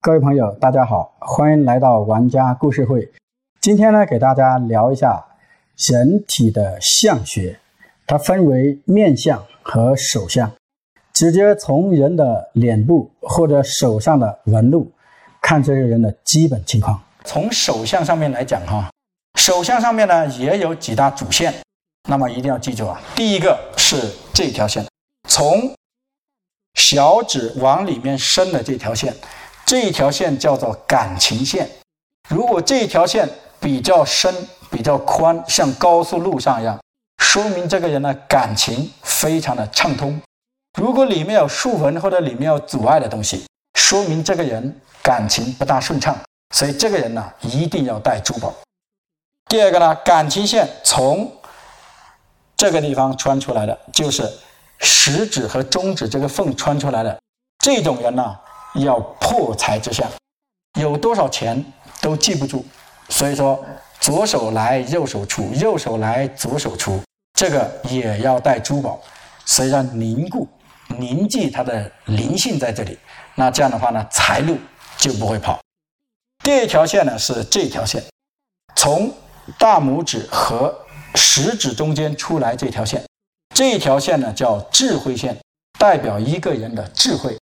各位朋友，大家好，欢迎来到玩家故事会。今天呢，给大家聊一下人体的相学，它分为面相和手相。直接从人的脸部或者手上的纹路看这个人的基本情况。从手相上面来讲，哈，手相上面呢也有几大主线，那么一定要记住啊。第一个是这条线，从小指往里面伸的这条线，这一条线叫做感情线。如果这一条线比较深、比较宽，像高速路上一样，说明这个人的感情非常的畅通。如果里面有竖纹或者里面有阻碍的东西，说明这个人感情不大顺畅。所以这个人呢，一定要带珠宝。第二个呢，感情线从这个地方穿出来的，就是食指和中指这个缝穿出来的。这种人呢，要破财之相，有多少钱都记不住。所以说，左手来右手出，右手来左手出，这个也要带珠宝，所以要凝固、凝聚它的灵性在这里。那这样的话呢，财路就不会跑。第二条线呢是这条线，从大拇指和食指中间出来这条线，这条线呢叫智慧线，代表一个人的智慧。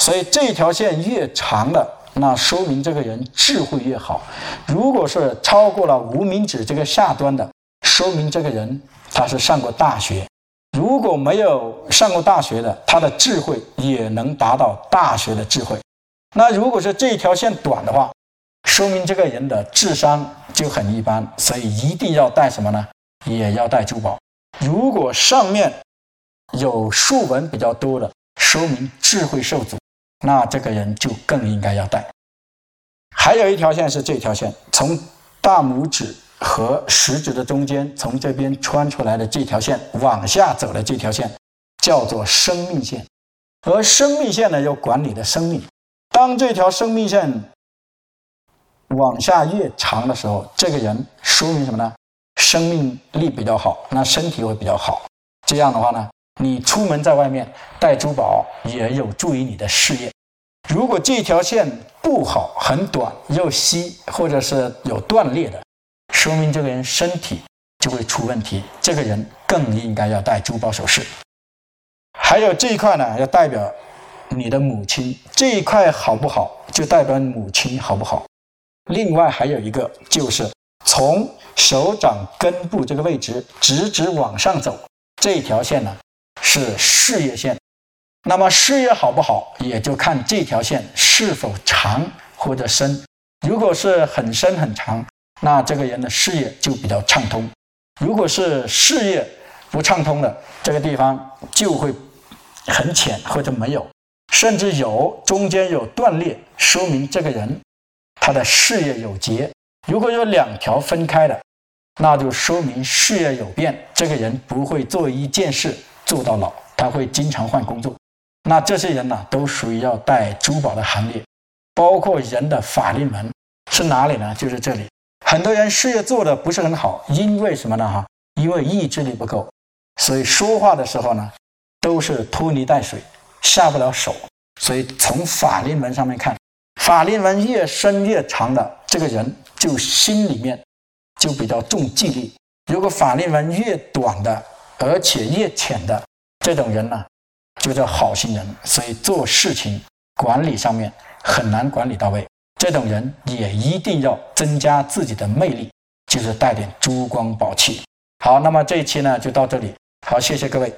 所以这条线越长的，那说明这个人智慧越好。如果是超过了无名指这个下端的，说明这个人他是上过大学。如果没有上过大学的，他的智慧也能达到大学的智慧。那如果是这条线短的话，说明这个人的智商就很一般，所以一定要带什么呢？也要带珠宝。如果上面有竖纹比较多的，说明智慧受阻，那这个人就更应该要带。还有一条线是这条线，从大拇指和食指的中间，从这边穿出来的这条线往下走的这条线，叫做生命线。而生命线呢，又管你的生命。当这条生命线。往下越长的时候，这个人说明什么呢？生命力比较好，那身体会比较好。这样的话呢，你出门在外面带珠宝也有助于你的事业。如果这条线不好，很短又稀，或者是有断裂的，说明这个人身体就会出问题。这个人更应该要戴珠宝首饰。还有这一块呢，要代表你的母亲这一块好不好，就代表母亲好不好。另外还有一个，就是从手掌根部这个位置直直往上走，这条线呢是事业线。那么事业好不好，也就看这条线是否长或者深。如果是很深很长，那这个人的事业就比较畅通；如果是事业不畅通的，这个地方就会很浅或者没有，甚至有中间有断裂，说明这个人。他的事业有结，如果有两条分开的，那就说明事业有变。这个人不会做一件事做到老，他会经常换工作。那这些人呢，都属于要带珠宝的行列。包括人的法令纹是哪里呢？就是这里。很多人事业做的不是很好，因为什么呢？哈，因为意志力不够，所以说话的时候呢，都是拖泥带水，下不了手。所以从法令纹上面看。法令纹越深越长的这个人，就心里面就比较重纪律；如果法令纹越短的，而且越浅的这种人呢，就叫好心人。所以做事情管理上面很难管理到位。这种人也一定要增加自己的魅力，就是带点珠光宝气。好，那么这一期呢就到这里。好，谢谢各位。